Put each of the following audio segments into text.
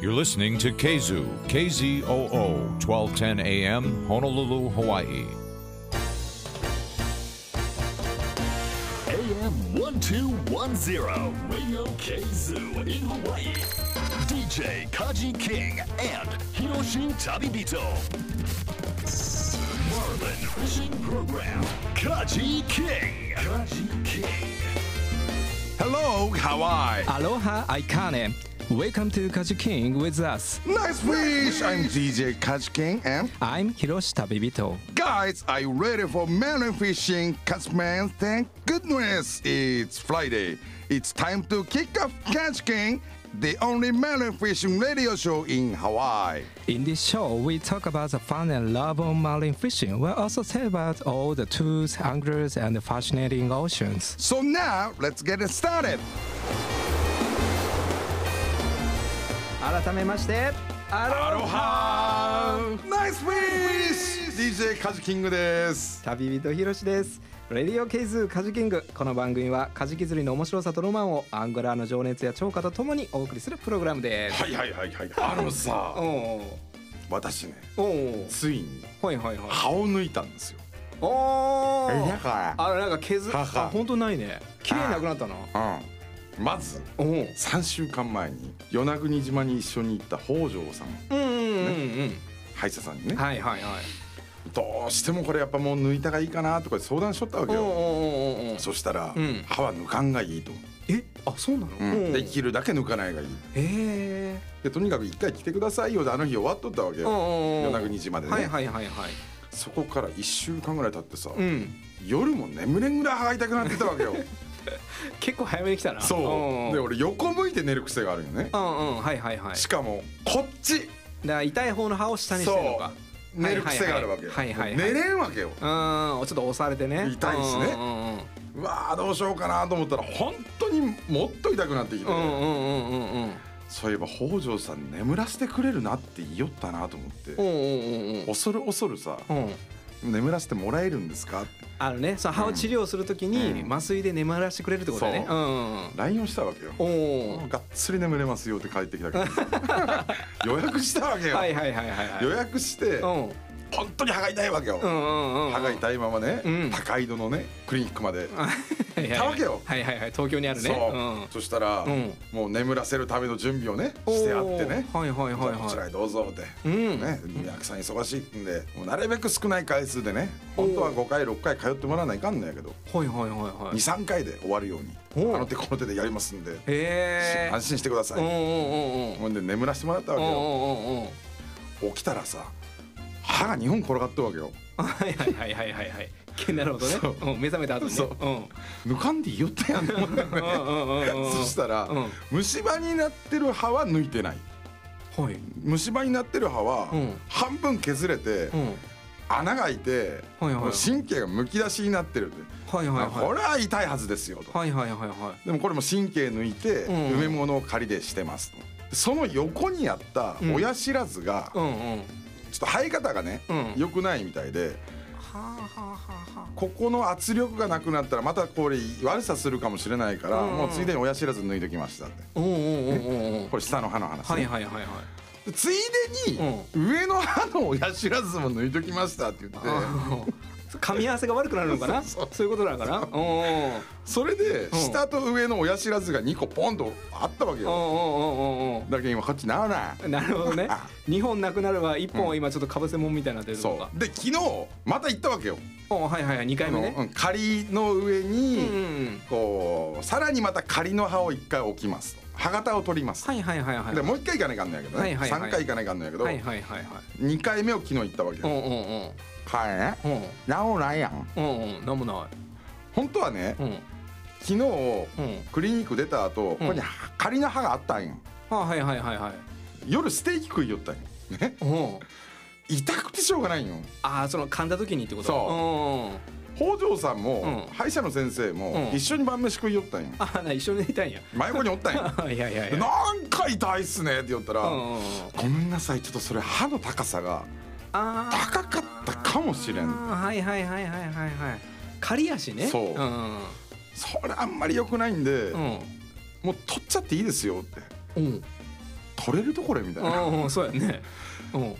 You're listening to Kzu, KZOO, 1210 AM, Honolulu, Hawaii. AM 1210, Radio Kazoo in Hawaii. DJ Kaji King and Hiroshi Tabibito. Marlin Fishing Program. Kaji King. Kaji King. Hello, Hawaii. Aloha, Aikane. Welcome to Kaji King with us. Nice fish. I'm DJ Catch King and I'm Hiroshi Tabibito. guys, are you ready for melon fishing? Catchman, thank goodness it's Friday. It's time to kick off Catch King, the only melon fishing radio show in Hawaii. In this show, we talk about the fun and love of marine fishing. We'll also tell about all the tools, anglers, and the fascinating oceans. So now, let's get it started. 改めまして、アロハ Nice fish! DJ カジキングです。旅人ひろしです。レディオケイズカジキングこの番組はカジキ釣りの面白さとロマンをアングラーの情熱や超過とともにお送りするプログラムです。はいはいはいはい。あのさお、お私ね、おおついにはいはいはい。歯を抜いたんですよ。おーだかあなんか削ははあ本当ないね綺麗になくなったなら、うん。まず、おお3週間前に与那国島に一緒に行った北条さん。うんうんうん歯医者さんにね、うんはいはいはい。どうしてもこれやっぱもう抜いたがいいかなとか相談しとったわけよ、そしたら、うん。歯は抜かんがいいと、え？あそうなの？うん。できるだけ抜かないがいい。へえ。でとにかく一回来てくださいよであの日終わっとったわけよ。与与那国島でね、はいはいはいはい。そこから1週間ぐらい経ってさ、うん。夜も眠れんぐらい歯が痛くなってたわけよ 結構早めに来たな。そう。でうん。俺横向いて寝る癖があるよね。うんうん。はいはいはい。しかもこっち。だから痛い方の歯を下にしてるのか。寝る癖があるわけよ、はいはいはい。寝れんわけよ。うんちょっと押されてね。痛いっすね。うんうんうんうわーどうしようかなと思ったら本当にもっと痛くなってきて、うんうんうんうんうん。そういえば北条さん眠らせてくれるなって言いよったなと思って、うんうんうんうん。恐る恐るさ。うん眠らせてもらえるんですか？あのねその歯を治療するときにうん。麻酔で眠らせてくれるってことだね。そう。うん。LINE をしたわけよ。おおがっつり眠れますよって帰ってきたけど。予約したわけよ、はいはいはいはいはい。予約してうん本当に歯が痛いわけよ、歯が痛いままね、うん。高井戸のねクリニックまで。は いはいたわけよ。はいはいはい東京にあるね。そう、ん。そしたら、うん。もう眠らせるための準備をねしてあってね。はいはいはいはい。こちらへどうぞって、うん。ね役さん忙しいんでもうなるべく少ない回数でね本当は5回6回通ってもらわないかんのやけど。はいはいはいはい。23回で終わるようにあの手この手でやりますんで。へえ安心してください。うんうんうんうん。ほんで眠らせてもらったわけよ。起きたらさ歯が2本転がってるわけよ。はいはいはいはいはい。はいけなるほどね。そう。うん目覚めた後にね。そう。うん。抜かんでいいよってやんと思ったよねうんうんうんうん。そしたら、うん。虫歯になってる歯は抜いてない。はい。虫歯になってる歯はうん。半分削れてうん。穴が開いてはいはい。神経がむき出しになってるって。はいはいはい。これは痛いはずですよと。はいはいはいはでもこれも神経抜いてうん埋め物を仮でしてますと。その横にあったうん。親知らずがいうんうん。ちょっと生え方がねうん。良くないみたいではあはあはあはここの圧力がなくなったらまたこれ悪さするかもしれないからうん。もうついでに親知らず抜いときましたって。あうんうんうんうんうん。これ下の歯の話ね。はいはいはいはいでついでに上の歯の親知らずも抜いときましたって言って噛み合わせが悪くなるのかな？そういうことなのかなうん。それで下と上の親知らずが2個ポンとあったわけよ。だけど今こっちならなうんなるほどね。あ。2本なくなれば1本は今ちょっとかぶせもんみたいになってるのそか。う。で昨日また行ったわけよ。おはいはいはい2回目ね。仮の上うんうんうにん。こうさらにまた仮の歯を1回置きますと歯型を取ります。はいはいはいはい。でもう1回行かないかんのやけどね。はいはいはい3回行かないかんのやけどはいはいはいはい。2回目を昨日行ったわけよ。うんうんうん。はいねうん。なんもないやん。うんうんなんもない。本当はねうん。昨日うんクリニック出た後ここに仮の歯があったんよ。あはいはいはいはい。夜ステーキ食いよったんよ。ねうん。痛くてしょうがないんよ。ああその噛んだ時にってこと？そう北条さんもうん。歯医者の先生もうん。一緒に晩飯食いよったんよああな一緒にいたんや。真横におったんよ いやいやいでや。なんか痛いっすねって言ったらうんうんうん。ごめんなさいちょっとそれ歯の高さがあー。高かったかもしれん。あーはいはいはいはいはいはい。刈り足ね。そう。うんそれあんまり良くないんでうん。もう取っちゃっていいですよって。うん。取取れるとこれみたいな。うんうんそうやね。うん。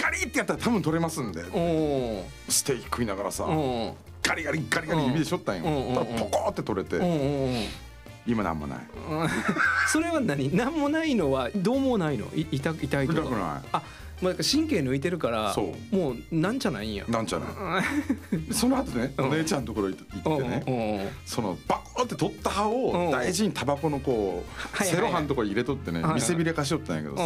ガリってやったら多分取れますんで。おステーキ食いながらさ。おガリガリガリガリ指でしょったんよ。うんうんだからポコって取れおおてお今なんもない。それは何？何もないのはどうもないの？い痛痛いとか。痛くない。あもうなんか神経抜いてるからそう。もうなんじゃないんや。なんちゃない。その後ねお姉ちゃんのところ行ってねねそのバコって取った歯を大事にタバコのこうセロハンのところに入れとってね見せびれかしよったんやけどさ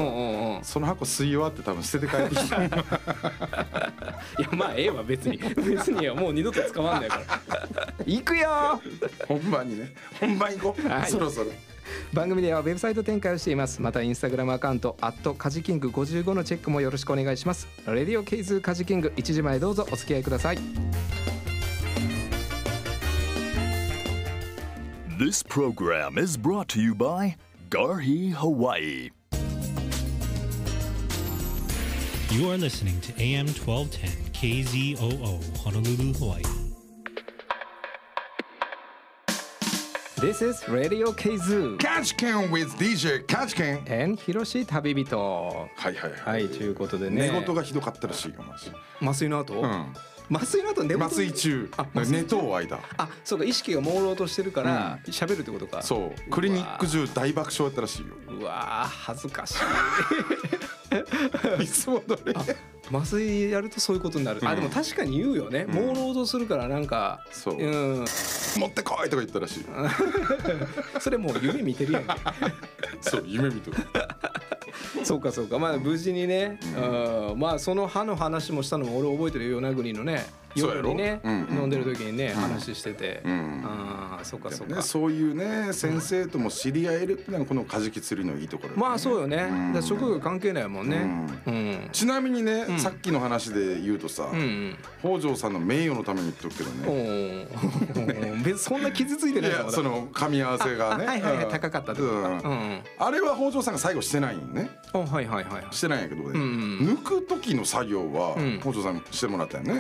その箱吸い終わって多分捨てて帰ってきた。いやまあええわ別に。別にもう二度と使わんないから。行くよ本番にね。本番行こう、はい。そろそろ 番組ではウェブサイト展開をしていますまたインスタグラムアカウントカジキング55のチェックもよろしくお願いしますレディオケイズカジキング1時前どうぞお付き合いください This program is brought to you by Garhi Hawaii. You are listening to AM 1210 KZOO Honolulu, Hawaii. This is Radio K Zoo. Catch Can with DJ Catch Can and ひろし旅人はいはい。ははいということでね。寝言がひどかったらしいよ麻酔の後、うん。麻酔の後寝言？麻酔中。あ寝とう間。あそうか意識が朦朧としてるから喋、るってことか。そう。クリニック中大爆笑やったらしいよ。うわー恥ずかしい いつも通り。麻酔やるとそういうことになる、あうん。でも確かに言うよね、朦朧とするからなんかそう。うん。持ってこいとか言ったらしい。よ それもう夢見てるやんけ。そう夢見とる。そうかそうか。まあ無事にね、うん、まあその歯の話もしたのも俺覚えてるよ与那国のね夜にね、うんうん飲んでる時にね、話してて、ん。ああそうかそうか、ね、そういうね先生とも知り合えるっていうのがこのカジキ釣りのいいところね。まあそうよね、だから職業関係ないもんね。うん、ちなみにね、さっきの話で言うとさ、うんうん。北条さんの名誉のために言っとくけどおねー。別にそんな傷ついていないやその噛み合わせがね。はいはいはいうん。高かったとあれは北条さんが最後してないんよね。あはいはいはいはい。してないんやけどね、んうん抜く時の作業はん。北条さんにしてもらったよね、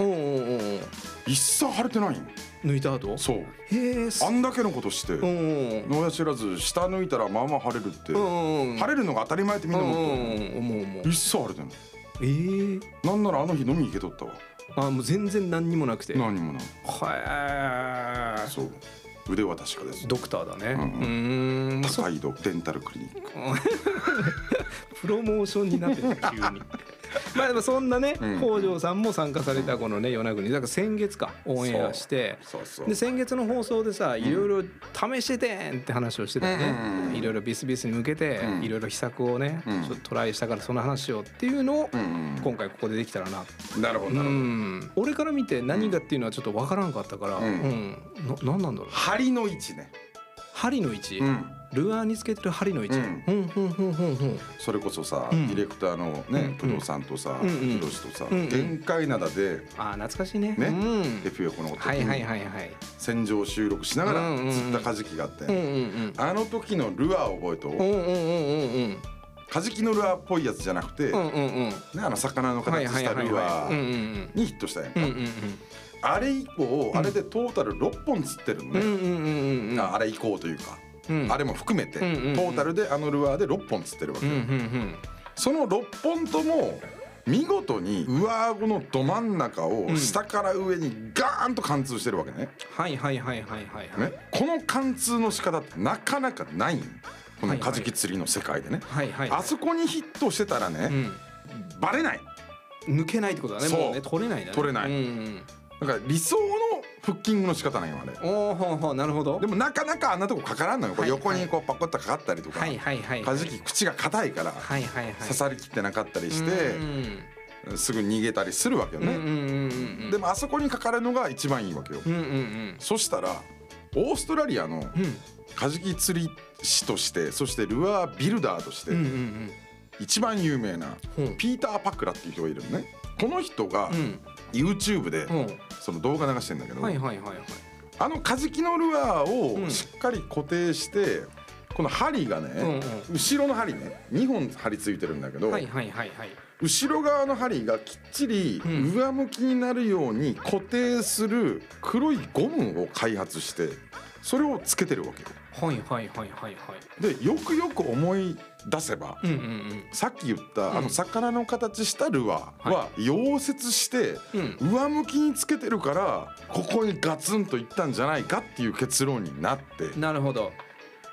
一切腫れてない抜いた後？そう。へえすあんだけのことしてうんうん野や知らず下抜いたらまあまあ腫れるって、うんうん腫れるのが当たり前ってみんな思っとる、う。んうん思う思う。一切腫れてない。えー、なんならあの日飲み行けとったわ。あもう全然何にもなくて。何にもない。はそう。腕は確かです。ドクターだね。ううん。高井戸デンタルクリニック プロモーションになってる 急に。まあでもそんなね、うん。北条さんも参加されたこのね与那国。だから先月かオンエアして。で先月の放送でさいろいろ試しててんって話をしてたよね。いろいろビスビスに向けてうん。いろいろ秘策をねうん。ちょっとトライしたからその話をっていうのを今回ここでできたらなうなるほどなるほど。ん。俺から見て何がっていうのはちょっとわからんかったからうん。うん。ななんなんだろう。針の位置ね。針の位置？うんルアーにつけてる針の位置。それこそさ、うん。ディレクターのね工藤さんとさうん。うん。ひろしとさ限界灘であー、懐かしいね。ねうん。FF のことはい、はい、はい、はい。戦場収録しながら釣ったカジキがあって。あの時のルアー覚えと、う。ん、うん、うん、うん、カジキのルアーっぽいやつじゃなくて。ね、あの魚の形したはい、ルアーん、にヒットしたやんか、うん。うん、うん、あれ以降、あれでトータル6本釣ってるのね、うん、うん、うん。ああれ以降というか、うんあれも含めて、うんうんうんトータルであのルアーで6本釣ってるわけ。その6本とも見事に上顎のど真ん中をん下から上にガーンと貫通してるわけねはい、はい、はい、はい、はい。ねこの貫通の仕方ってなかなかないんこのカジキ釣りの世界でね、はい、はい。あそこにヒットしてたらね、うん。バレない抜けないってことだね。そうもうね、取れないんだね。取れないうん。だから理想のフッキングの仕方なんよあれおお、ほうほう、なるほど。でもなかなかあんなとこかからんのよこうはい横にこうパコッとかかったりとか、はい、はい、はい。カジキ口が硬いからはい、はい、はい。刺さりきってなかったりしうてんすぐ逃げたりするわけようん、うん、ね、うん、うん。でもあそこにかかるのが一番いいわけよ、うん、うん、うん。そしたらオーストラリアのうん。カジキ釣り師としてそしてルアービルダーとしてうんうんうん一番有名なうんピーター・パクラっていう人がいるのねこの人がうん YouTube でうん。その動画流してんだけど、はいはいはいはい。あのカジキのルアーうん。をしっかり固定して、この針がね、うん後ろの針ね2本針ついてるんだけど、はいはいはいはい。後ろ側の針がきっちりうん。上向きになるように固定する黒いゴムを開発してそれをつけてるわけよ。はいはいはいはいはいでよくよく思い出せば、うんうんうん。さっき言った、うん。あの魚の形したルアーは溶接してうん。上向きにつけてるからここにガツンといったんじゃないかっていう結論になって。なるほど。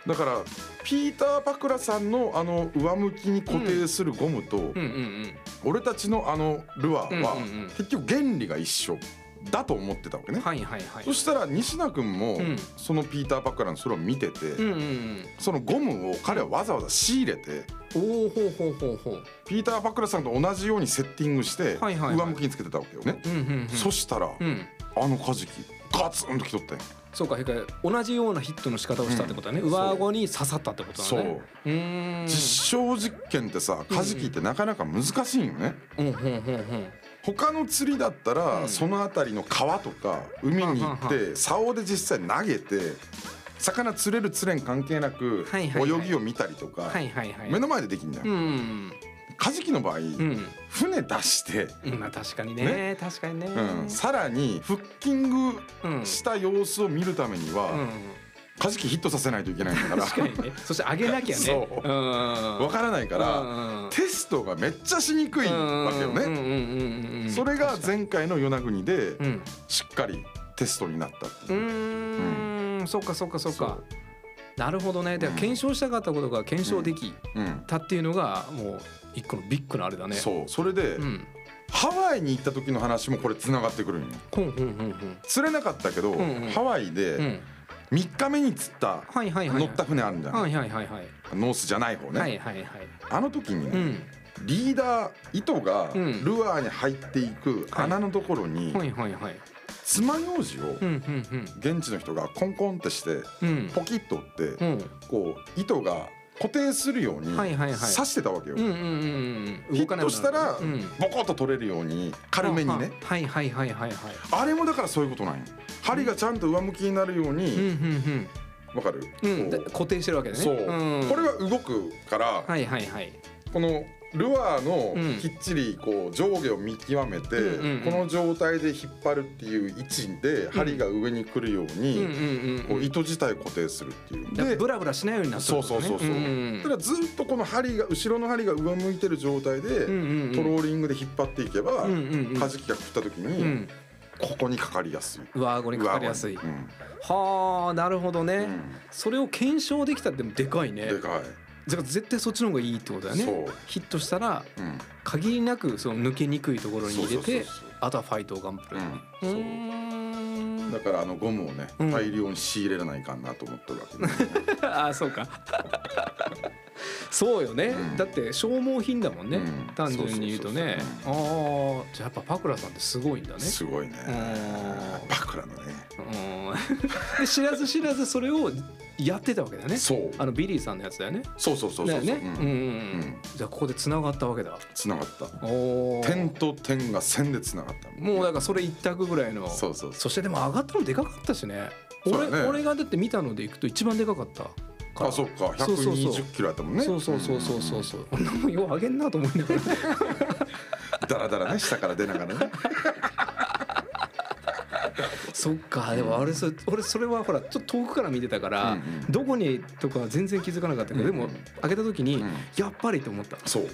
だからピーター・パクラさんのあの上向きに固定するゴムと、俺たちのあのルアーは結局原理が一緒だと思ってたわけね。はいはいはい。そしたら西名君もうん。そのピーター・パクラのそれを見てて、うんうんうん。そのゴムを彼はわざわざ仕入れておおほうほうほうほう。ピーター・パクラさんと同じようにセッティングしてはいはいはい。上向きにつけてたわけよね。うんうんうんそしたらうん。あのカジキガツンときとったんよそうかへか。同じようなヒットの仕方をしたってことだね、うん上顎に刺さったってことだね。うーん。実証実験ってさカジキってなかなか難しいよね。うんうんうんうん他の釣りだったら、うん。その辺りの川とか海に行って竿で実際投げて魚釣れる釣れん関係なく泳ぎを見たりとか目の前でできるん。だよ。うんうん。カジキの場合、うん。船出して、うんまあ確かにね。ね。確かにね。うん。さらにフッキングうん。した様子を見るためには、うんカジキヒットさせないといけないんだから。確かにね。そして上げなきゃね。わからないから、うん。テストがめっちゃしにくいわけよね。それが前回の与那国でうん。しっかりテストになったってういう。ーん。そっかそっかそっか。なるほどね。でうん。検証したかったことが検証できうんたっていうのがもう一個のビッグなあれだね。そう。それで、うん。ハワイに行った時の話もこれつながってくるんよ。釣れなかったけど、うんうん。ハワイうでん3日目に釣った乗った船あるじゃん、はいノースじゃない方ね、はいはいはい。あの時にね、うん。リーダー糸がうん。ルアーに入っていく穴のところにはいはいはい。爪楊枝を現地の人がコンコンってしてポキッと折ってうん。こう糸が固定するように刺してたわけよ。ヒットしたらうん。ボコッと取れるように軽めにね。はいはいはいはいはい。あれもだからそういうことなんよ。針がちゃんと上向きになるようにんわかる？固定してるわけだね。そう、ん。これは動くから、はいはいはい。このルアーのうん。きっちりこう上下を見極めて、うんうんうんこの状態で引っ張るっていう位置で針が上に来るよううんに、うんうん。こう糸自体を固定するっていう。だからでブラブラしないようになってるそうそうそうそう。んただずっとこの針が後ろの針が上向いてる状態で、うんうんうん。トローリングで引っ張っていけば、うんうんうん。カジキが食った時に、うん。ここにかかりやすい。上顎にかかりやすい。上顎にはあなるほどね、うん。それを検証できたってでかいね。うん、でかい。だから絶対そっちの方がいいってことだよね。ヒットしたらうん。限りなくその抜けにくいところに入れてあとはファイトを頑張る、うん。だからあのゴムをね、うん。大量に仕入れらないかんなと思ってるわけ、ね。ああそうかそうよね、うん。だって消耗品だもんね、うん。単純に言うとね。ああじゃあやっぱパクラさんってすごいんだね。すごいね。うん。バクラのね。うん。で知らず知らずそれをやってたわけだよね。そう。あのビリーさんのやつだよね。そうそうそうそうねう。んうん。うん。うん。じゃあここで繋がったわけだ。つながった。おー。点と点が線でつながった。もうだからそれ一択ぐらいの。そうそうそそしてでも上がったのでかかったしね。俺俺がだって見たのでいくと一番でかかった。うあそうか。そうそうそう。120キロやったもんね。そうそうそうそうそうそう。こん。なもんよう上げんなと思いながら。だらだらね下から出ながらね。そっか。でもあれそ俺それはほらちょっと遠くから見てたから、うんうん。どこにとかは全然気づかなかったけど、でもうん。うん上げた時に、うん。やっぱりと思った。そう、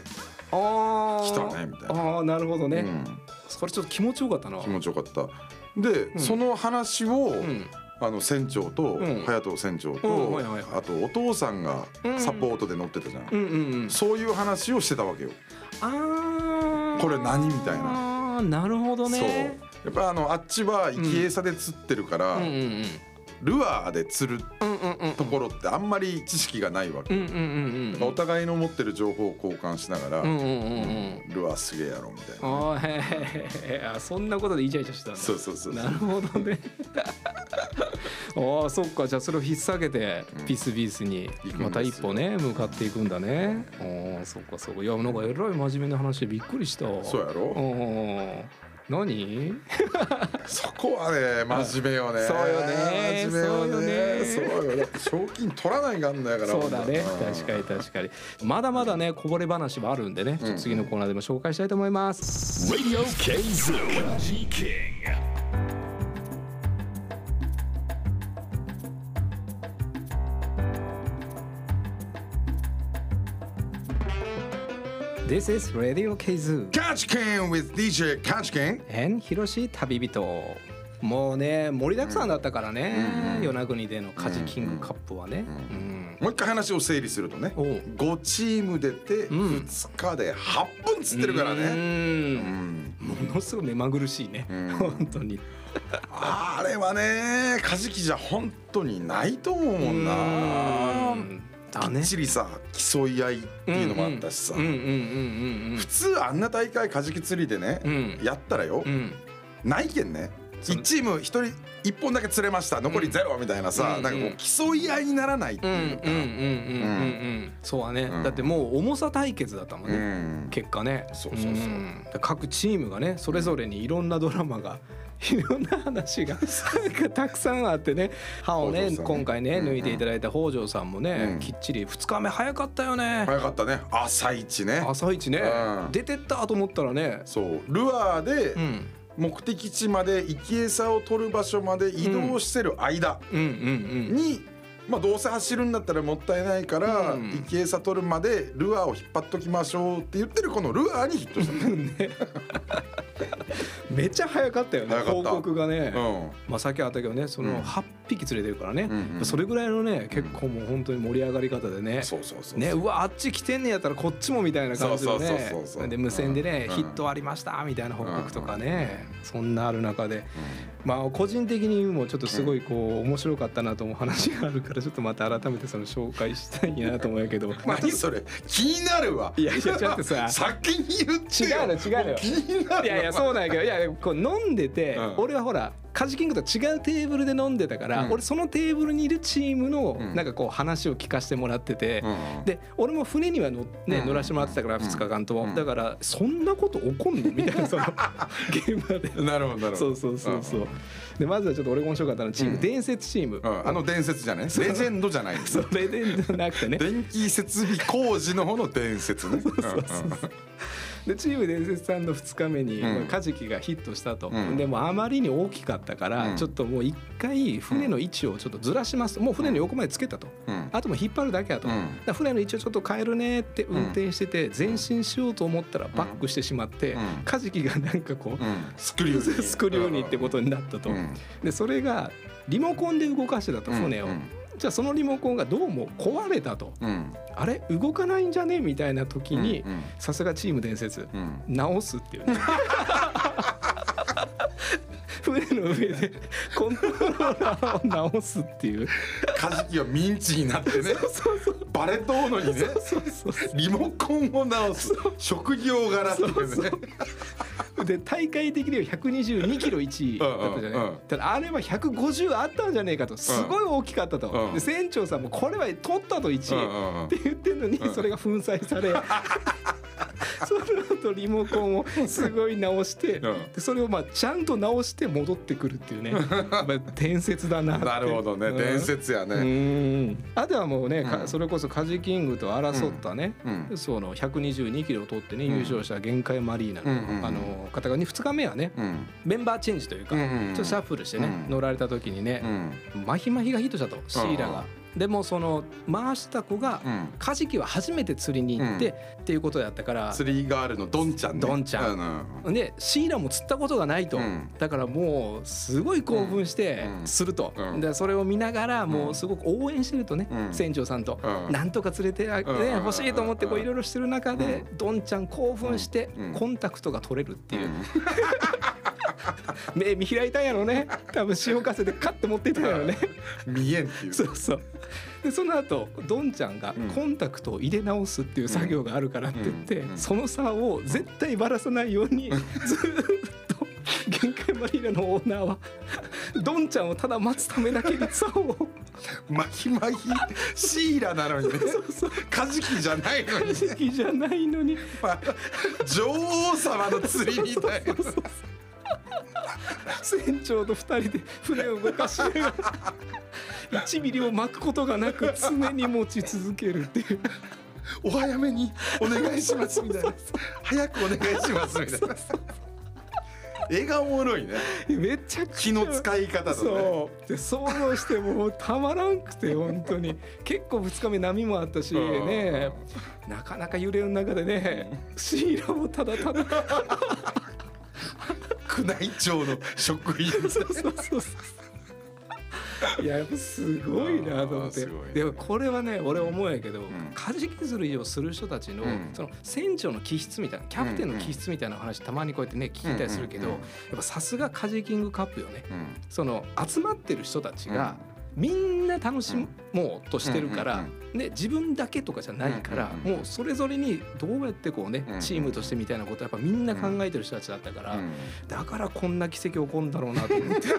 ああ来たねみたいな。ああなるほどね、うん。それちょっと気持ちよかったな。気持ちよかった。で、ん。その話を、うんあの船長と、うん。隼人船長と、あとお父さんがサポートで乗ってたじゃん、そういう話をしてたわけよ、ああこれ何みたいな。ああなるほどね。そう。やっぱあのあっちは生き餌で釣ってるから、ルアーで釣るところってあんまり知識がないわけ、お互いの持ってる情報を交換しながら、ルアーすげえやろみたいな、あーへへへへあそんなことでイチャイチャしてたんだ。そうそうそう。なるほどねああそっか。じゃあそれを引っ提げてうん。ピースビースにまた一歩ね向かっていくんだね。ああそっかそっか。いやなんかえらい真面目な話でびっくりした。そうやろ？うん。何？そこはね真面目よね。そうよね。真面目よね。そうよね。賞金取らないかんのやからそうだね。うん確かに確かに。まだまだねこぼれ話はあるんでね、ちょっと次のコーナーでも紹介したいと思います、Radio Kazoo. This is Radio K2 Catch Can with DJ Catch Can and ひろし旅人もうね盛りだくさんだったからね、与那国でのカジキングカップはね、うん。もう一回話を整理するとねおう。5チーム出てん。2日で8分つってるからうねん。ものすごい目まぐるしいね、本当に。あれはねカジキじゃ本当にないと思うもんなうんだきねっちりさ競い合いっていうのもあったしさ。普通あんな大会カジキ釣りでねうん。やったらよないけんね1チーム1人1本だけ釣れました。残りゼロみたいなさうんなんかこう競い合いにならないってう。んうんうんいうかうん。そうはね、うん。だってもう重さ対決だったもんね、うん。結果ね。そうそうそう。ん。各チームがねそれぞれにいろんなドラマが いろんな話がたくさんあってね。歯をねね。今回ね抜いていただいた北条さんもね、うん。きっちり2日目早かったよね、早かったね。朝一ね。朝一ね、うん。出てったと思ったらね。そう。ルアーでうん目的地まで生き餌を取る場所まで移動してる間に、まあどうせ走るんだったらもったいないから、うん生き餌取るまでルアーを引っ張っときましょうって言ってるこのルアーにヒットした。の めっちゃ早かったよね報告がね、うん。まあ、さっきあったけどねそうん。の8匹連れてるからね、うんうんそれぐらいのね結構もう本当に盛り上がり方でね、そうそうそうね、うわあっち来てんねやったらこっちもみたいな感じでね。で無線でね、うん。ヒットありましたみたいな報告とかね、そんなある中で、まあ個人的にもちょっとすごいこう面白かったなと思う話があるからちょっとまた改めてその紹介したいなと思うんやけど。何それ？気になるわ。いやいやちょっとさ。先に言っ違うの違うの。よ気になるいやいやそうなんやけど。いやこう飲んでて、うん。俺はほらカジキングと違うテーブルで飲んでたから、うん。俺そのテーブルにいるチームのうんなんかこう話を聞かせてもらってて、うん。で俺も船には乗,、ねうん。乗らせてもらってたからうん2日間とも、うん。だからそんなこと起こんの？みたいなその 現場で。なるほどなるほど。そうそうそうそう。でまずはちょっと俺が面白かったのはチーム、うん。伝説チーム、うん。あの伝説じゃない？レジェンドじゃないそれでなくてね。電気設備工事の方の伝説ねでチーム伝説さんの2日目に、ん。まあカジキがヒットしたと、うん。でもあまりに大きかったから、うん。ちょっともう一回船の位置をちょっとずらします。もう船の横までつけたと、うん。あともう引っ張るだけやと、うん。だ船の位置をちょっと変えるねって運転してて前進しようと思ったらバックしてしまって、うん。カジキがなんかこう、うん。スクリューに。スクリューにってことになったと、うん。でそれがリモコンで動かしてたと船を、うんじゃあそのリモコンがどうも壊れたと。うん。あれ？動かないんじゃね？みたいな時にさすがチーム伝説。うん。直すっていうね船の上でコントローラーを直すっていう。カジキはミンチになってね。バレトーノにね。リモコンを直す。職業柄っていうねうで大会的には122キロ1位だったじゃない、うんうんうんただあれは150あったんじゃねえかと。すごい大きかったと、うん。で船長さんもこれは取ったと1位、って言ってんのにそれが粉砕され、その後リモコンをすごい直して、うん。でそれをまあちゃんと直して戻ってくるっていうね。まあ伝説だななるほどね。うん。伝説やうねん。あとはもうね、かうん。それこそカジキングと争ったね、うん。その122キロを取ってねうん。優勝した限界マリーナの,、あの方が2日目はねうん。メンバーチェンジというか、ちょっとシャッフルしてね、うん。乗られた時にねう、ん。マヒマヒがヒットしたと。シーラが。でもその回した子が、うん。カジキは初めて釣りに行って、っていうことだったから釣りガールのドンちゃんね。ドンちゃん。でシーラも釣ったことがないと、うん。だからもうすごい興奮してうん。すると、うん。でそれを見ながらもうすごく応援してるとね、うん。船長さんと、うん。なんとか連れてあ、ねうん。欲しいと思ってこういろいろしてる中で、うドンちゃん興奮してうん。コンタクトが取れるっていう、うん。目見開いたんやろね。多分潮風でカッて持っていったんやろね。見えんっていう。そうそうでその後ドンちゃんがうん。コンタクトを入れ直すっていう作業があるからって言って、うんうんその差を絶対ばらさないようにずーっと限界マリーナのオーナーは ドンちゃんをただ待つためだけに竿を。マヒマヒシーラなのにね。カジキじゃないのに。ね好きじゃないのに。女王様の釣りみたいな 船長と二人で船を動かしながら1ミリを巻くことがなく常に持ち続けるっていう。お早めにお願いしますみたいな。早くお願いしますみたいな。絵がおもろいね。めちゃくちゃ。気の使い方とね。そう。で想像してもうたまらんくて本当に。結構2日目波もあったしうん。ね。なかなか揺れる中でねシーラもただただ宮内庁の職員そうそうそうそう。いややっぱすごいなと思って。ね。でもこれはね俺思うんやけど、ん。カジキ釣りをする人たちの,、うん。その船長の気質みたいなキャプテンの気質みたいな話たまにこうやってね聞いたりするけど、うん。うん。うんやっぱさすがカジキングカップよね。うん。その集まってる人たちが、みんな楽しもうとしてるから、うんうんで自分だけとかじゃないから、もうそれぞれにどうやってこうね、チームとしてみたいなことやっぱみんな考えてる人たちだったから、うん。だからこんな奇跡起こるんだろうなと思って。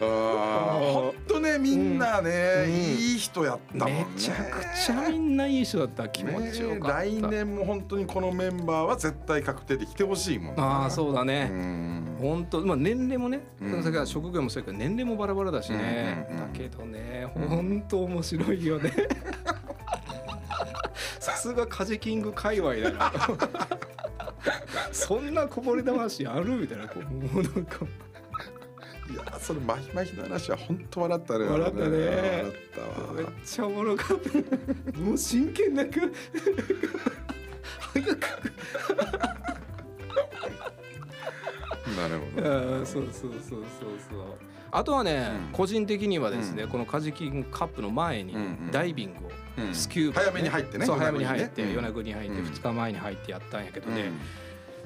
あー。ほんとねみんなね、うん。いい人やったもんね。めちゃくちゃみんないい人だった。気持ちよかった、ね来年も本当にこのメンバーは絶対確定で来てほしいもんああそうだうね、ん。本当まあ年齢もね、うん。それから職業もそうやけど年齢もバラバラだしね、うんうんうん。だけどね本当面白いよね。さすがカジキング界隈だな。そんなこぼれ魂ある？みたいなこうもうなんかいやそれマヒマヒの話は本当笑ったね。笑ったね。笑っためっわちゃおもろかった。もう真剣なく。早く。なるほど。そうそうそうそうそう。あとはね、うん。個人的にはですね、うん。このカジキングカップの前にダイビングを、うん。スキューバ、早めに入ってねそう早めに入ってうん。与那国に入ってうん2日前に入ってやったんやけどね、うん。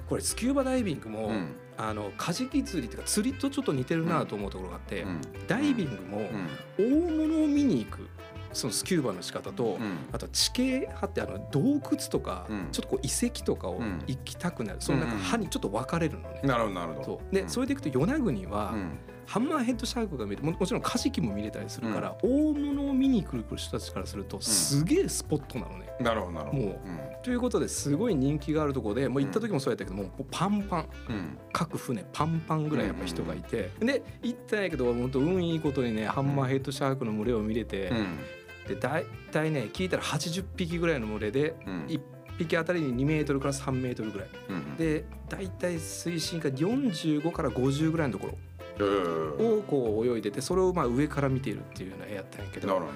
これスキューバダイビングも、うんあのカジキ釣りっていうか釣りとちょっと似てるなと思うところがあって、うん。ダイビングも大物を見に行くそのスキューバの仕方と、うん。あと地形派ってあの洞窟とか、うん。ちょっとこう遺跡とかをうん。行きたくなる、そのなんか歯にちょっと分かれるのね。なるほどなるほど。そう。で、それでいくと与那国は、うんハンマーヘッドシャークが見れももちろんカジキも見れたりするから、大物を見に来る人たちからするとすげえスポットなのね。なるほどなるほど。もうということですごい人気があるところでもう行った時もそうやったけどもうパンパン。うん。うん各船パンパンぐらいやっぱ人がいて、で行ったんやけど本当運いいことにねハンマーヘッドシャークの群れを見れて、うん。で大体ね聞いたら80匹ぐらいの群れでうん。1匹あたりに2メートルから3メートルぐらい。うんで大体水深が45から50ぐらいのところをこう泳いでてそれをまあ上から見ているっていうような絵やったんやけどなるほど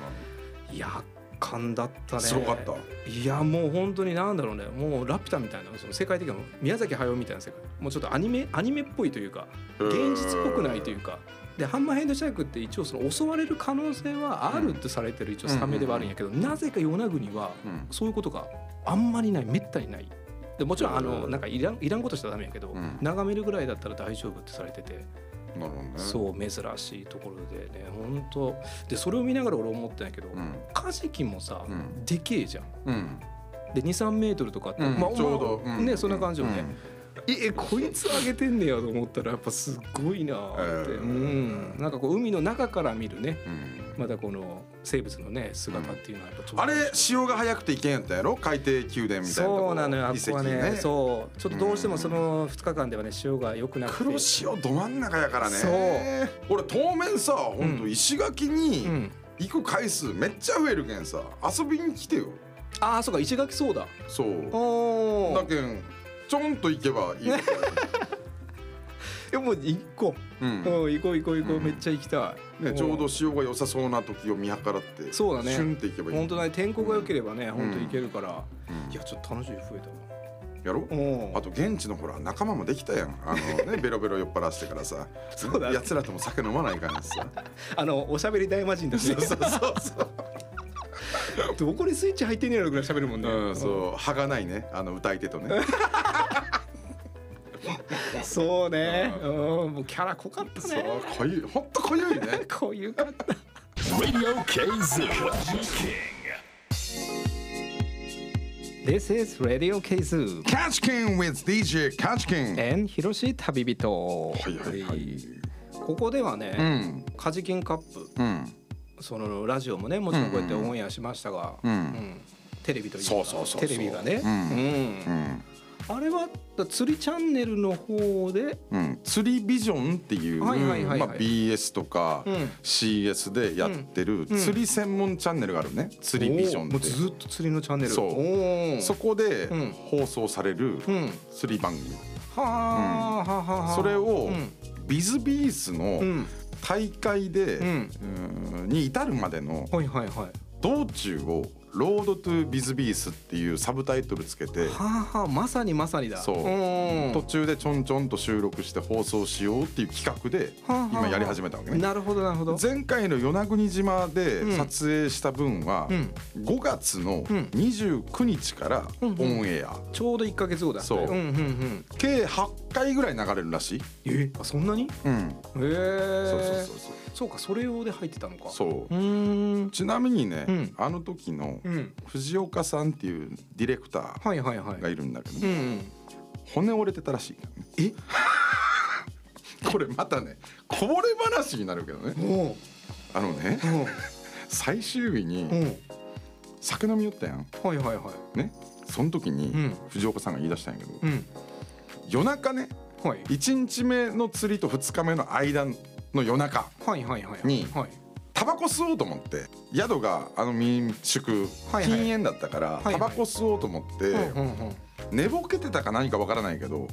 いや圧巻だったね。すごかった。いやもう本当になんだろうね。もうラピュタみたいなその世界的な宮崎駿みたいな世界。もうちょっとアニメアニメっぽいというか現実っぽくないというか。でハンマーヘッドシャークって一応その襲われる可能性はあるとされてる一応サメではあるんやけどなぜか与那国はうん。そういうことがあんまりない。めったにない。でもちろんあのうん。なんかいらんいらんことしたらダメやけど、うん。眺めるぐらいだったら大丈夫ってされてて、なるほどね。そう珍しいところでね。本当。でそれを見ながら俺思ったんやけど、うん。カジキもさ、うん。でけえじゃん。うん。で23メートルとかって、うん。まあちょうど。うん。まあねそんな感じよね、えこいつ上げてんねやと思ったらやっぱすごいなーって、えー。うん。なんかこう海の中から見るね。うん。またこの生物のね潮っていうのはやっぱちょっと。あれ潮が速くていけんやったんやろ？海底宮殿みたいなとこ。そうなのよ。あ遺ここは跡ね。そう。ちょっとどうしてもその2日間ではね潮が良くなくて。黒潮ど真ん中やからね。そう。俺当面さほんとうん。石垣うにん。行く回数めっちゃ増えるけんさ。遊びに来てよ。ああそうか。石垣そうだ。そう。だけんちょんと行けばいいことやいやもう行こう。う、うんん、行こう行こう行こう、うん。めっちゃ行きたい、ねちょうど潮が良さそうな時を見計らってそうだね。シュンって行けばいい。本当だね天候が良ければね、ん。本当行けるから、うん。いやちょっと楽しみ増えたわ。やろおあと現地のほら仲間もできたやん。あのね ベロベロ酔っ払ってからさ。そうだね。やつらとも酒飲まないからさ。あのおしゃべり大魔人だし、ね、そうそうそう どこにスイッチ入ってんねやろぐらい喋るもんね、うんそう。歯がないね。あの歌い手とね。そうね、うん、もうキャラ濃かったそうねこゆいほんとこ ゆいねこういうかった。Radio Kazoo. This is Radio K2 Catch King with DJ Catch King and 広し旅人はいはい。はい。ここではね、うん。カジキンカップ。うんそのラジオもねもちろんこうやってオンエアしましたが、うん。うん。テレビというかそうそうそうそう。テレビがね、うん。あれはだ釣りチャンネルの方でうん、釣りビジョンっていう、はいはいはいはい。まあ、BS とかうん。CS でやってるうん。釣り専門チャンネルがあるね。釣りビジョンって。ずっと釣りのチャンネル。そう。そこでうん。放送されるうん。釣り番組、はあ、はあそれをうん。ビズビースうのん大会で、うん。うんに至るまでのはいはいはい。道中を「ロードトゥビズビース」っていうサブタイトルつけてはあはあまさにまさにだ。そう。うん。途中でちょんちょんと収録して放送しようっていう企画ではあはあ。今やり始めたわけね。なるほどなるほど。前回の与那国島でうん。撮影した分はうん。5月のうん。29日からオンエア。ちょうど1か月後だ。そう。うんうんうん。計8回ぐらい流れるらしい。え？あそんなに？へうん、え。そうそうそうそうそうかそれ用で入ってたのか。そう。ちなみにね、うん。あの時のうん。藤岡さんっていうディレクターはいはいはい。がいるんだけど、うんうん。骨折れてたらしいえ？これまたねこぼれ話になるけどね。あのね最終日に酒飲みよったやん。はいはいはい。ね？その時にうん。藤岡さんが言い出したんやけど、うん。夜中ねはい。1日目の釣りと2日目の間の夜中はいはいはいにはい。タバコ吸おうと思って宿があの民宿禁煙だったからタバコ吸おうと思ってうん寝ぼけてたか何かわからないけど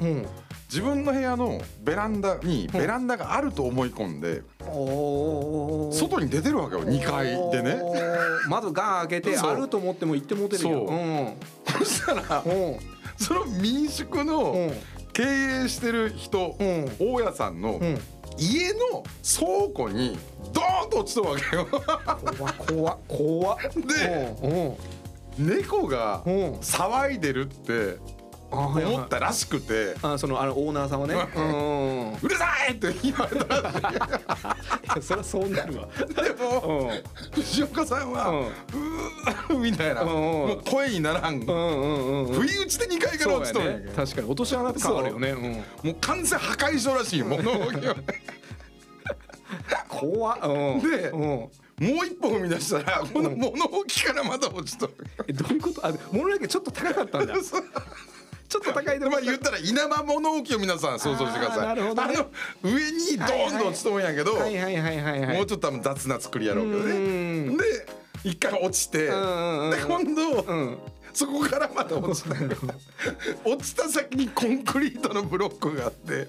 自分の部屋のベランダにベランダがあると思い込んで外に出てるわけよ2階でね。窓ガーン開けてあると思っても行ってもうてるやん。そしたらうん。その民宿うのん。経営してる人うん。大家さんのうん家の倉庫にドーンと落ちたわけよ。怖怖怖でうん猫が騒いでるって思ったらしくて。あそのあのオーナーさんはね。うん「うるさい!」って言われたらしい そりゃそうなるわ。でもうん。藤岡さんはうん「うー」みたいなうん。もう声にならん。うんうんうんうん。不意打ちで2階から落ちとるね。確かに落とし穴って変わるよね。う。ん。もう完全破壊症らしい物置を。怖っ。うん。でうん。もう一歩踏み出したらこの物置からまた落ちとる。えどういうこと？あ物だけちょっと高かったんだ ちょっと高いとこまあ言ったら稲葉物置を皆さん想像してください。なるほどね。あの上にドーンと落ちとるんやけど、はいはいはいはいはい。もうちょっと多分雑な作りやろうけどうねんで一回落ちて、で今度、うん。そこからまた落ちた。落ちた先にコンクリートのブロックがあって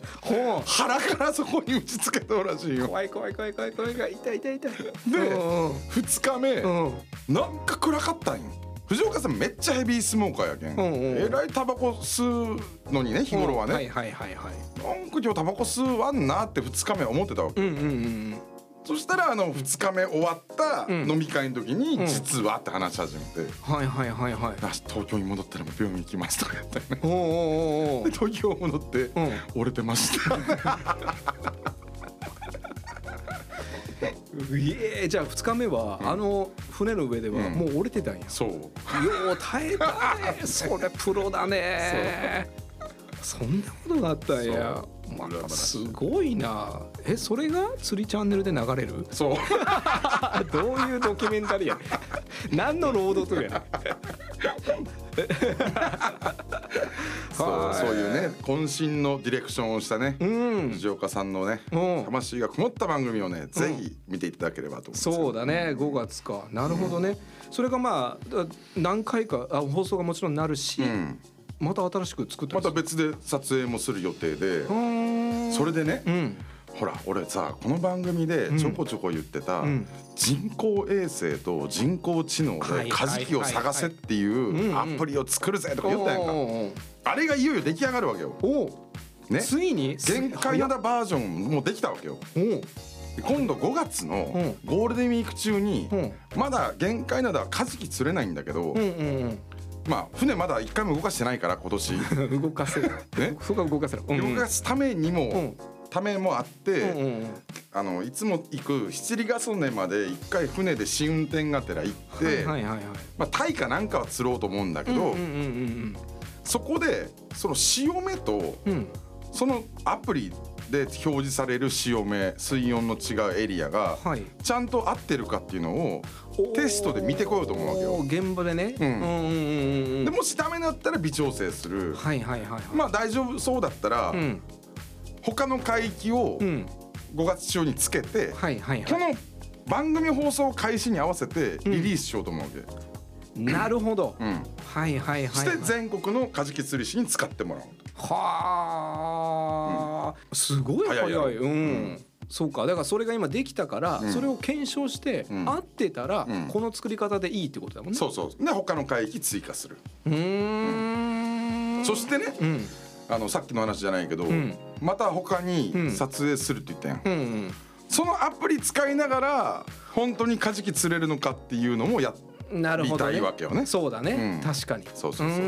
腹からそこに打ちつけとるらしいよ。怖い怖い怖い怖い怖い怖い。痛い痛い痛い。でうん2日目、うん。なんか暗かったんよ藤岡さんめっちゃヘビースモーカーやけん、うんうん。えらいタバコ吸うのにね日頃はね、はいはいはいはい。なんか今日タバコ吸うわんなって2日目思ってたわけ、うんうんうんそしたらあの2日目終わったうん。飲み会の時にん。実はって話し始めて。はいはいはいはい「あ東京に戻ったらもう病院行きます」とか言ってね。おうおうおうお東京戻ってうん。折れてましたいえじゃあ2日目は、あの船の上ではうん。もう折れてたんや、そう。よう耐えたね。それプロだね。そんなことがあったんやまあ、すごいな。えそれが釣りチャンネルで流れる？そう。どういうドキュメンタリーや 何の労働とや そうはい。そういうね渾身のディレクションをしたねうん。藤岡さんのねうん。魂がこもった番組をねぜひ見ていただければと思います。そうだね5月か。なるほどね、それがまあだ何回かあ放送がもちろんなるし、うんまた新しく作ったまた別で撮影もする予定で。それでねうん。ほら俺さこの番組でちょこちょこ言ってた、うん。人工衛星と人工知能はいでカジキを探せっていうんううん。アプリを作るぜとか言ったやんか、あれがいよいよ出来上がるわけよ。ね。ついに？限界なだバージョンもできたわけよ。今度5月のゴールデンウィーク中にうん。まだ限界なだはカジキ釣れないんだけど、うんうんまあ船まだ一回も動かしてないから今年。う ん動かせる。ね？そこは動かせる。うんうん。動かすためにも、うん。ためもあって、うんうんあのいつも行く七里ヶ曽根まで一回船で試運転がてら行って、はいはいはいはい。まあ、タイかなんかは釣ろうと思うんだけど、うんうんうんそこでその潮目とうんうん。そのアプリで表示される潮目水温の違うエリアがはい。ちゃんと合ってるかっていうのをテストで見てこようと思うわけよ。現場でね、うん。うんうんうんうん。でもしダメだったら微調整する。はいはいはいはい。まあ大丈夫そうだったらうん。他の海域をうん。5月中につけてはいはいはこの番組放送開始に合わせてリリースしようと思うわけ、いなるほど、うん。はいはいはい、はい、して全国のカジキ釣り師に使ってもらおうはあ、すごい早い。うん、そうか。だからそれが今できたから、ん。それを検証して、ん。合ってたら、うん。この作り方でいいってことだもんね。そうそうで他の海域追加する。うーん。そしてねうん。あのさっきの話じゃないけど、ん。また他にうん。撮影するって言ったやん、うんうん。そのアプリ使いながら本当にカジキ釣れるのかっていうのもやなるほど、ね、いわけよね。そうだね、うん。確かに。そうそうそうそ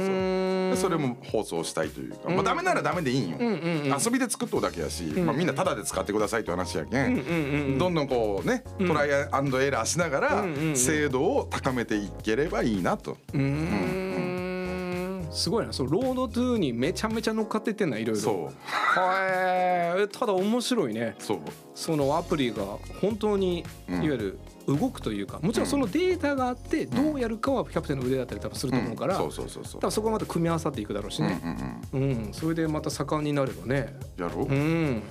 う。それも放送したいというか、まあ、ダメならダメでいいんよ、うんうんうん。遊びで作っとうだけやし、まあ、みんなタダで使ってくださいって話やけん、うんうんうんどんどんこうねトライアンドエラーしながらうんうんうん。精度を高めていければいいなと。うーん。すごいな。そうロードトゥーにめちゃめちゃ乗っかってってんないろいろ。そう。はいただ面白いね。そう。そのアプリが本当にいうん。わゆる動くというかもちろんそのデータがあってどうやるかはキャプテンの腕だったり多分すると思うから、多分そこはまた組み合わさっていくだろうしね、うんそれでまた盛んになればね。うんやろう、うん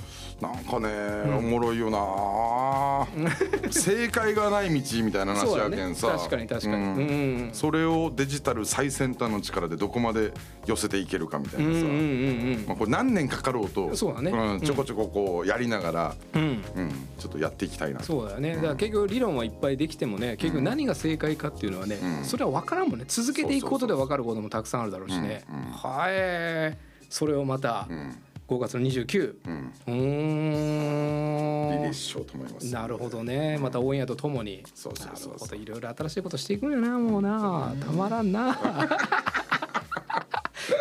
なんかね、おもろいよな。正解がない道みたいな話やけんさ。確かに確かに。ううんそれをデジタル最先端の力でどこまで寄せていけるかみたいなさ、うんうんうんまあ、これ何年かかろうとそうだね。ん、ちょこちょここうやりながら、うん。うんうん、ちょっとやっていきたいなと。そうだよね。だから結局理論はいっぱいできてもね結局何が正解かっていうのはね、うん。それは分からんもんね。続けていくことで分かることもたくさんあるだろうしね、はいそれをまたん5月の29うん、うーん。リリースしようと思いますなるほどね。またオンエアとともに。そうそうそうそう。いろいろ新しいことしていくんよなもうな。たまらんな。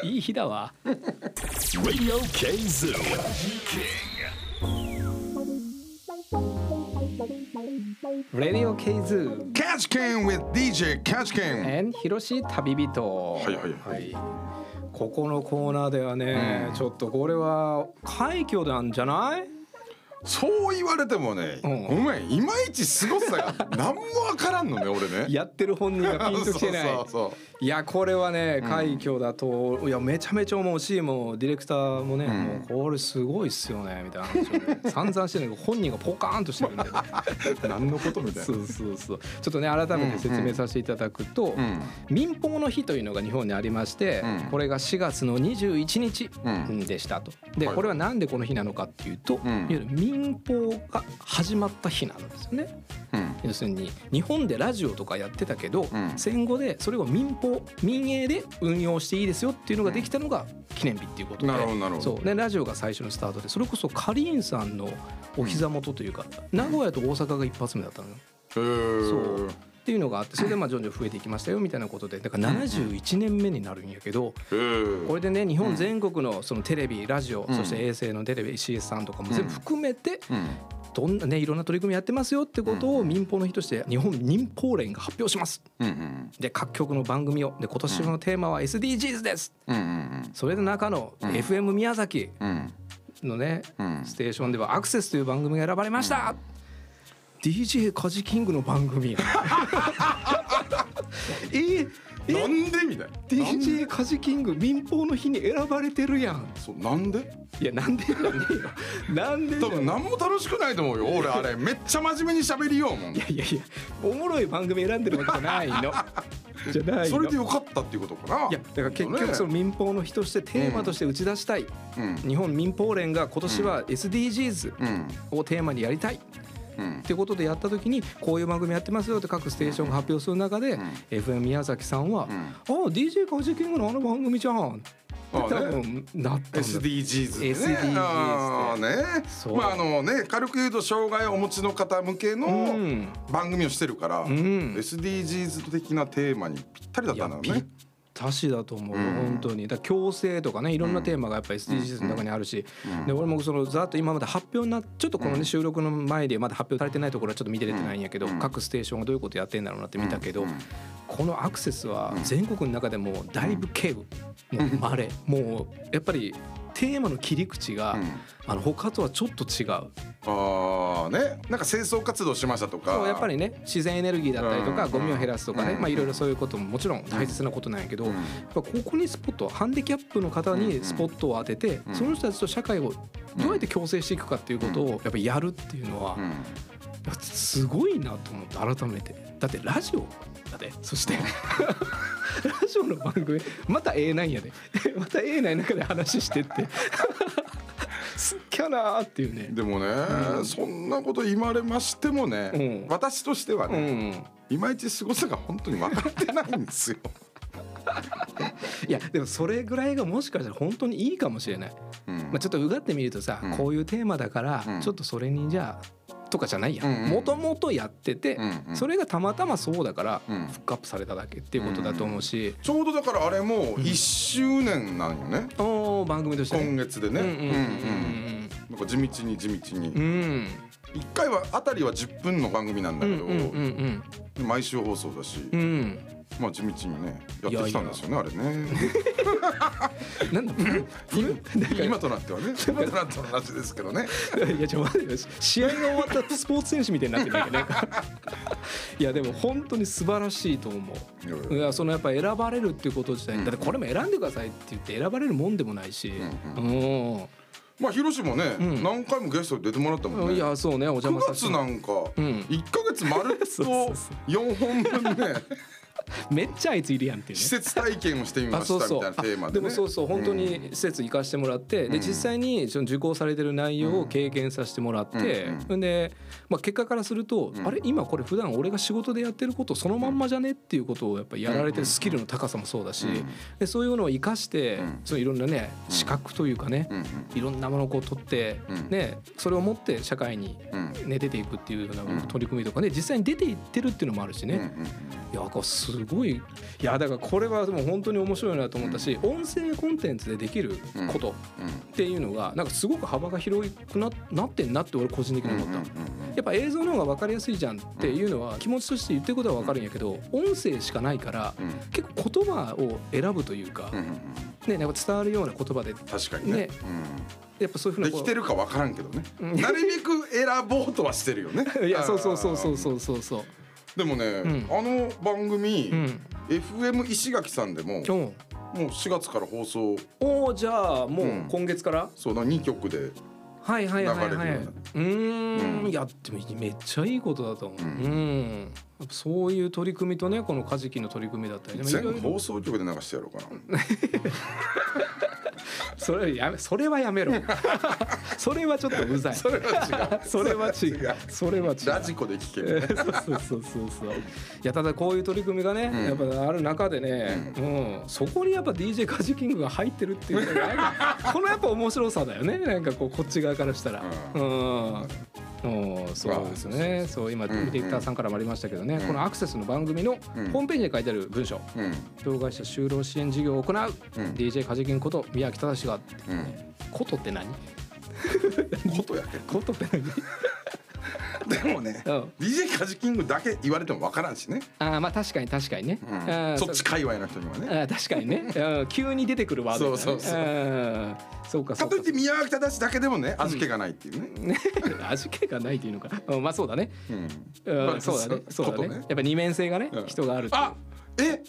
いい日だわ。Radio K Radio K ズ。ー Catch Can with DJ Catch Can エンひろし旅人はい。はい。ここのコーナーではね、ちょっとこれは快挙なんじゃない？そう言われてもね、うん。ごめんいまいちすごさが 何もわからんのね俺ね。やってる本人がピンときてない。いやこれはね快挙だと、いやめちゃめちゃ思うしもうディレクターもね、もうこれすごいっすよねみたいな話をね散々してるんだけど本人がポカーンとしてるんでね。何のことみたいな。そうそうそう。ちょっとね改めて説明させていただくと、ん。民放の日というのが日本にありまして、うん。これが4月の21日うん。でしたと。ではい。これはなんでこの日なのかっていうと、ん。いわゆる民放が始まった日なんですよね。うん。要するに日本でラジオとかやってたけど、うん。戦後でそれを民放民営で運用していいですよっていうのができたのが記念日っていうことで、なるほどなるほど。そう。でラジオが最初のスタートでそれこそカリーンさんのお膝元というか、名古屋と大阪が一発目だったのよ。そうっていうのがあってそれでまあ徐々に増えていきましたよみたいなことでだから71年目になるんやけどこれでね日本全国のそのテレビラジオそして衛星のテレビ CS さんとかも全部含めてうん。どんなねいろんな取り組みやってますよってことを民放の日として日本民放連が発表します。うんうんで各局の番組をで今年のテーマは SDGs です。うんうんそれで中の FM 宮崎うん。のねうん。ステーションではアクセスという番組が選ばれました。DJ カジキングの番組や。ええ？なんでみたいな。DJ カジキング民放の日に選ばれてるやん。そうなんで？いやなんでじゃねえよ。なんで多分何も楽しくないと思うよ俺あれ。めっちゃ真面目に喋りようもん。えいやいやいやおもろい番組選んでるわけじゃないの。じゃないの。それでよかったっていうことかな。いやだから結局その民放の日としてテーマとして打ち出したい、うん。日本民放連が今年は SDGs うん。をテーマにやりたい。うんってことでやった時にこういう番組やってますよって各ステーションが発表する中で、FM 宮崎さんは「ああ DJ カジキングのあの番組じゃん」多ね分なった SDGs ね。SDGs ね。そう。まああのね軽く言うと障害をお持ちの方向けのうん。番組をしてるから、ん。SDGs 的なテーマにぴったりだったんだろうね。多種だと思う、うん。本当に。だ共生とかねいろんなテーマがやっぱり SDGs の中にあるし、で俺もそのざっと今まで発表なちょっとこのね収録の前でまだ発表されてないところはちょっと見てれてないんやけど、各ステーションがどういうことやってんだろうなって見たけど、このアクセスは全国の中でもだいぶ軽部もう稀。もうやっぱりテーマの切り口が、うん。あの他とはちょっと違う。ああね。なんか清掃活動しましたとか。そうやっぱりね自然エネルギーだったりとか、うん。ゴミを減らすとかね、うん。まあいろいろそういうことももちろん大切なことなんやけど、うん。やっぱここにスポットハンディキャップの方にスポットを当てて、うん。その人たちと社会をどうやって共生していくかっていうことをやっぱやるっていうのは、うんすごいなと思って改めて。だってラジオ。だでそして ラジオの番組また A9 やで。また A9 の中で話してって。すっきゃなーっていうね。でもね、そんなこと言われましてもね、うん。私としてはうね、ん。いまいち凄さが本当に分かってないんですよ。いやでもそれぐらいがもしかしたら本当にいいかもしれない、うん。まあ、ちょっとうがってみるとさ、うん。こういうテーマだからうん。ちょっとそれにじゃあとかじゃないや。もともとやってて、うんうん。それがたまたまそうだからうん。フックアップされただけっていうことだと思うし、ちょうどだからあれも1周年なんよね、番組としてね。今月でね。うんうんうんうん。なんか地道に地道に。うん。うんうん1回はあたりは10分の番組なんだけど、毎週放送だし、まあ地道にねやってきたんですよねあれね。なんだ今今となってはね今となっては。話ですけどね。いやちょ待ってよ試合が終わったスポーツ選手みたいになってなんか いやでも本当に素晴らしいと思う。いやそのやっぱ選ばれるっていうこと自体、うん。だってこれも選んでくださいって言って選ばれるもんでもないし、ううん。まあヒロシもね、うん。何回もゲストで出てもらったもんね。いやそうねお邪魔9させて。月なんかうん。1ヶ月まるっと そうそう4本分ねめっちゃあいついるやんっていうね。施設体験をしてみましたみたいなテーマあでね。でもそうそう。本当に施設行かしてもらって、でうん。実際にその受講されてる内容を経験させてもらって、うん。で、まあ、結果からすると、うん。あれ今これ普段俺が仕事でやってることそのまんまじゃねっていうことをやっぱりやられてうん。るスキルの高さもそうだし、うん。でそういうのを生かして、うん。そのいろんなね資格というかね、うんいろんなものをこう取って、うん。ね、それを持って社会に、ね、出ていくっていうよううなん。取り組みとかね実際に出ていってるっていうのもあるしね、いやなんかすごい。いやだからこれはでも本当に面白いなと思ったし、音声コンテンツでできることっていうのがなんかすごく幅が広くななってんなって俺個人的に思った。やっぱ映像の方が分かりやすいじゃんっていうのは気持ちとして言ってることは分かるんやけど音声しかないからうん。結構言葉を選ぶというかねやっぱ伝わるような言葉で確かにね。ね。やっぱそういうふううん、なできてるか分からんけどね、うん。なるべく選ぼうとはしてるよね。いやそうそうそうそうそうそうそうでもね、ん。あの番組、うん。FM 石垣さんでも今日もう4月から放送。おおじゃあもううん。今月から、そうだ2曲ではいはいはいはい流れるようん。やでもめっちゃいいことだと思う、ううん。んやっぱそういう取り組みとねこのカジキの取り組みだったり。全放送局で流してやろうかな それやめそれはやめろ。それはちょっとうざい。それは違う。それは違違う。うそれは違う。ラジコで聞ける、そうそうそうそう。いやただこういう取り組みがね、うん。やっぱある中でね、うん。そこにやっぱ DJ カジキングが入ってるっていうのがこのやっぱ面白さだよね。なんかこうこっち側からしたら。うん、うんそうですね。そう今レクターさんからもありましたけどね、うん。このアクセスの番組のうん。ホームページに書いてある文章。うん。障害者就労支援事業を行う、うん。DJ カジキンこと宮城正がうん。ことって何？ことやけことって何？ど でもねうん。DJ カジキングだけ言われても分からんしね、あーまあ確かに確かにね、うん。あーそっち界隈の人にはね。あー確かにね、うん。急に出てくるワードだね。そうそうそう。ん。そうかそうといって宮脇正だけでもね味気がないっていうね、ね 味気がないというのか、うん、まあそうだね、うん。うんまあそうだね。そうだね。ことね。やっぱ二面性がね、うん。人があるっていう。あえ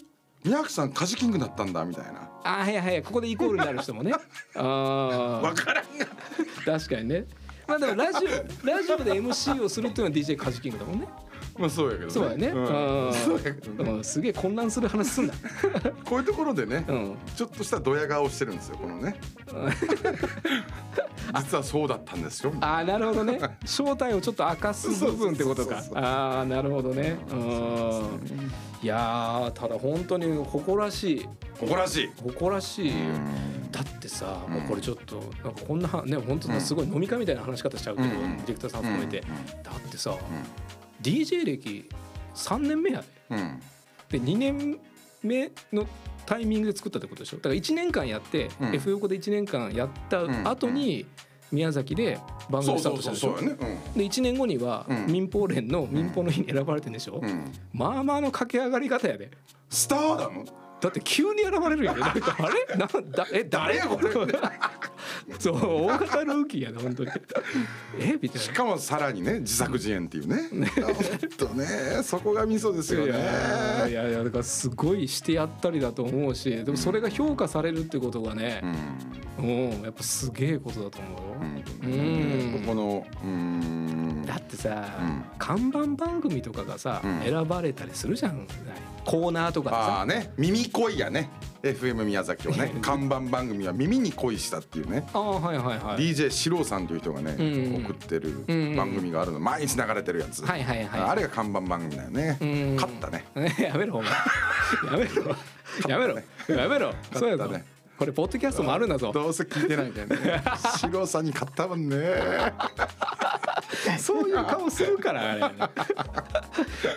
宮脇さんカジキングだったんだみたいな。あはいはいここでイコールになる人もね。あ分からんが。ー確かにねまあでもラジオラジオで MC をするっていうのは DJ カジキングだもんね。まあそうやけどね。そうだよね、うん。うんそうやけどね。うんすげえ混乱する話すんだこういうところでね、うん。ちょっとしたドヤ顔してるんですよこのね。実はそうだったんですよ。ああなるほどね。正体をちょっと明かす部分ってことか。ああなるほどね。うん。いやーただ本当に誇らしい。誇らしい。誇らしいだってさ、もうこれちょっとなんかこんなね本当にすごい飲み会みたいな話し方しちゃうけど、うん。ディレクターさん含めて、うんだってさ、DJ 歴3年目やで。うん。で2年目のタイミングで作ったってことでしょ？だから1年間やって、うん。F 横で1年間やった後に宮崎で番組スタートしたでしょ？で1年後にはうん。民放連の民放の日に選ばれてんでしょ、うん、うん、まあまあの駆け上がり方やで。スターだもんだって急に選ばれるよね。なんかあれ？なだえ誰？誰やこれ？そう大型ルーキーやね本当に。え？みたいな。しかもさらにね自作自演っていうね。ほんとねそこがミソですよね。いやいやだからすごいしてやったりだと思うしでもそれが評価されるってことがねう、ん。うん、やっぱすげえことだと思うよ、うん。このうん。だってさ、うん。看板番組とかがさ、うん。選ばれたりするじゃん。コーナーとかでさ。ああね。耳恋やね。FM 宮崎をね。看板番組は耳に恋したっていうね。ああはいはいはい。DJ 四郎さんという人がね、うん。送ってるうん番組があるの。毎日流れてるやつ、はいはいはい。あれが看板番組だよね、うん。勝ったね。やめろお前。やめろ。やめろ。やめろ。そうやぞ。ねこれポッドキャストもあるんだぞ。どうせ聞いてないんだよね。四郎さんに勝ったもんね。そういう顔するからあれ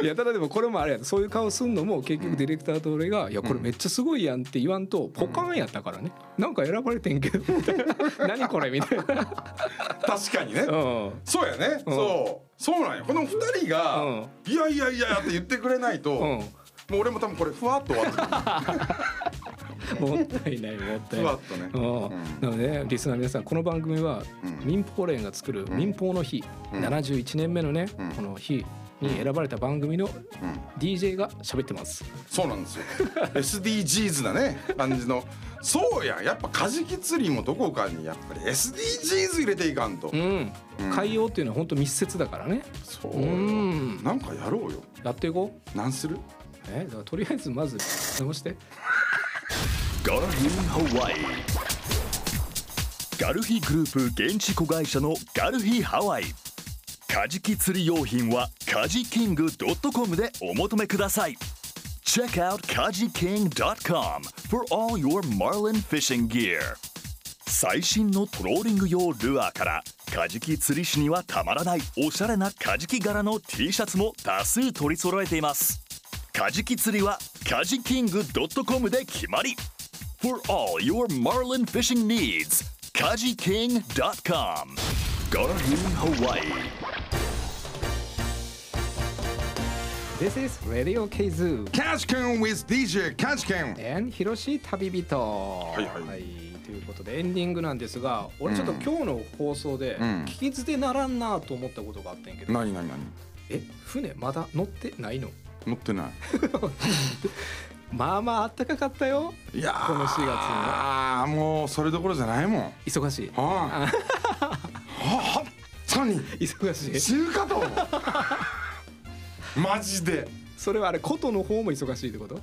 いやただでもこれもあれやそういう顔すんのも結局ディレクターと俺が「いやこれめっちゃすごいやん」って言わんとポカーンやったからね。なんか選ばれてんけど 何これみたいな。確かにね、うん。そうやね、うん。そう。そうなんよこの二人が、うん。いやいやいやって言ってくれないと、うん。もう俺も多分これふわっと終わってる。もったいないもったいない。ふわっとね、うん。なのでねリスナーの皆さんこの番組はうん。民放連が作る民放の日、うん。71年目のね、うん。この日に選ばれた番組のうん。DJ が喋ってます。そうなんですよ。SDGs なね感じの。そうやんやっぱカジキ釣りもどこかにやっぱり SDGs 入れていかんと、うん。うん。海洋っていうのは本当密接だからね。そう。ようん。なんかやろうよ。やっていこう。なんする？えだからとりあえずまず直して。ガルヒハワイ。ガルヒグループ現地子会社のガルヒハワイカジキ釣り用品はカジキング .com でお求めください。最新のトローリング用ルアーからカジキ釣り師にはたまらないおしゃれなカジキ柄の T シャツも多数取り揃えています。カジキ釣りはカジキング .com で決まり。カジキング .com. Gotta be Hawaii. This is Radio K Zoo. Catch Can with DJ Catch Can and ひろし旅人。はい。はい。ということでエンディングなんですが俺ちょっと今日の放送でうん。聞き捨てならんなと思ったことがあったんやけど、何何何？え船まだ乗ってないの？乗ってない。まあまああったかかったよ。いやーこの4月のああもうそれどころじゃないもん。は忙しい。あは本当 に。忙しい。死ぬかと。思うマジで。それはあれ琴の方も忙しいってこと？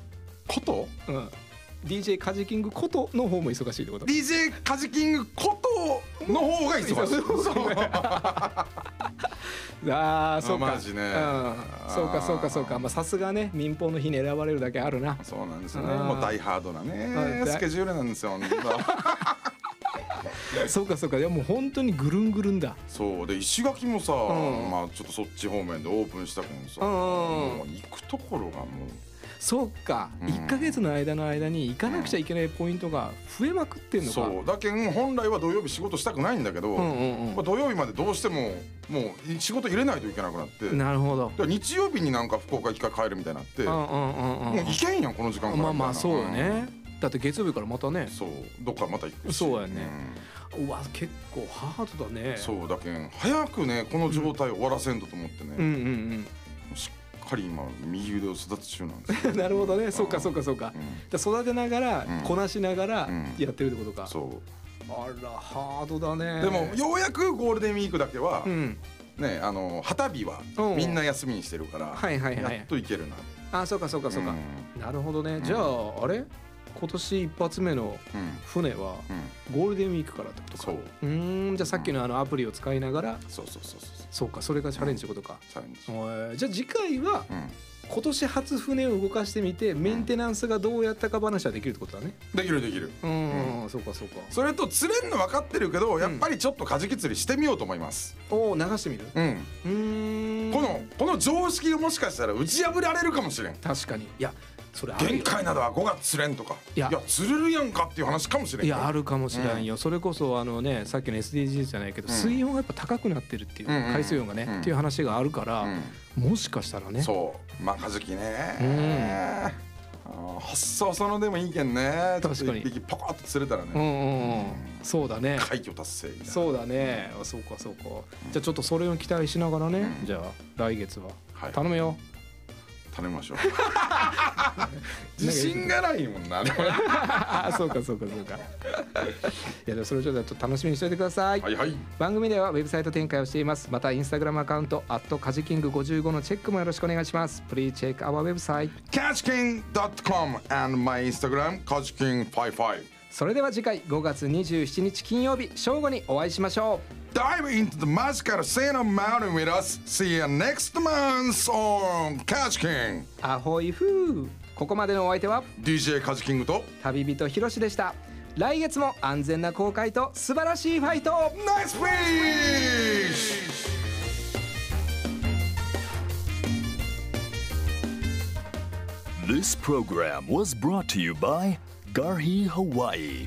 ことうん。DJ カジキング琴の方も忙しいってこと？DJ カジキングことの方が忙しい。そ うああそうか。マジね。うん、そうかそうかそうか。まあさすがね民放の日に選ばれるだけあるな。そうなんですよね。もう大ハードなはい。ねスケジュールなんですよ そうかそうか。いやもう本当にぐるんぐるんだ。そう。で石垣もさ、ん。まあちょっとそっち方面でオープンしたけどさ、うん。もう行くところがもう。そうか、うん。1か月の間の間に行かなくちゃいけないポイントが増えまくってんのか。そう。だけん本来は土曜日仕事したくないんだけど、うんうんまあ、土曜日までどうしてももう仕事入れないといけなくなって。うんなるほど。で日曜日になんか福岡一回帰るみたいになって、うんもうんうんうん。う行けんやんこの時間から。まあまあそうよね、だって月曜日からまたね。うんそうどっかまた行くし。そうやね。うわ結構ハードだね。うんそうだけん早くねこの状態終わらせんとと思ってね、うん。うんしっかり今右腕を育て中なんです なるほどね。そうかそうかそうか。うん。で育てながら、うん。こなしながらうん。やってるってことか、そあらハードだね。うでもようやくゴールデンウィークだけは、うん。ねあの旗日はうん。みんな休みにしてるから、はいはいはいやっといけるな。あそうかそうかそうか、ん。なるほどね。じゃああれ？今年一発目のうん。船はうん。ゴールデンウィークからってことか。そう。うーんじゃあさっきのあのアプリを使いながら。そうそうそうそうそう。かそれがチャレンジってことか、チャレンジ。じゃあ次回はうん。今年初船を動かしてみてメンテナンスがどうやったか話はできるってことだね。できるできる。うん、そうかそうか。それと釣れんの分かってるけどやっぱりちょっとカジキ釣りしてみようと思います。おお流してみる？うん。うーん。このこの常識をもしかしたら打ち破られるかもしれん。確かに。いやそれ限よ。界などは5月釣れんとか。いや。釣れるやんかっていう話かもしれんいやあるかもしれんよ、それこそあのねさっきの SDGs じゃないけど、うん。水温がやっぱ高くなってるっていう、うんうん海水温がね、うん。っていう話があるから、うん。もしかしたらね。そう。まあカジキね発想そのでもいいけんね。確かに。一匹ポコッと釣れたらね、うんうんうん。そうだね。快挙達成みたいな。そうだね。あそうかそうか。じゃあちょっとそれを期待しながらね、じゃあ来月は、はい。頼むよ頼みましょう。自信がないもんな そうかそうかそうか。いやでもそれをちょっと楽しみにしておいてください、はいはい。番組ではウェブサイト展開をしています。またインスタグラムアカウントカジキング55のチェックもよろしくお願いします。Please check our website catchking.com and my Instagram catchking55 それでは次回5月27日金曜日正午にお会いしましょう Dive into the magical scene of mountain with us. See you next month on Catch King. アホイフーここまでのお相手は DJ カジキングと旅人ひろしでした来月も安全な航海と素晴らしいファイトを Nice fish! This program was brought to you by Garhi Hawaii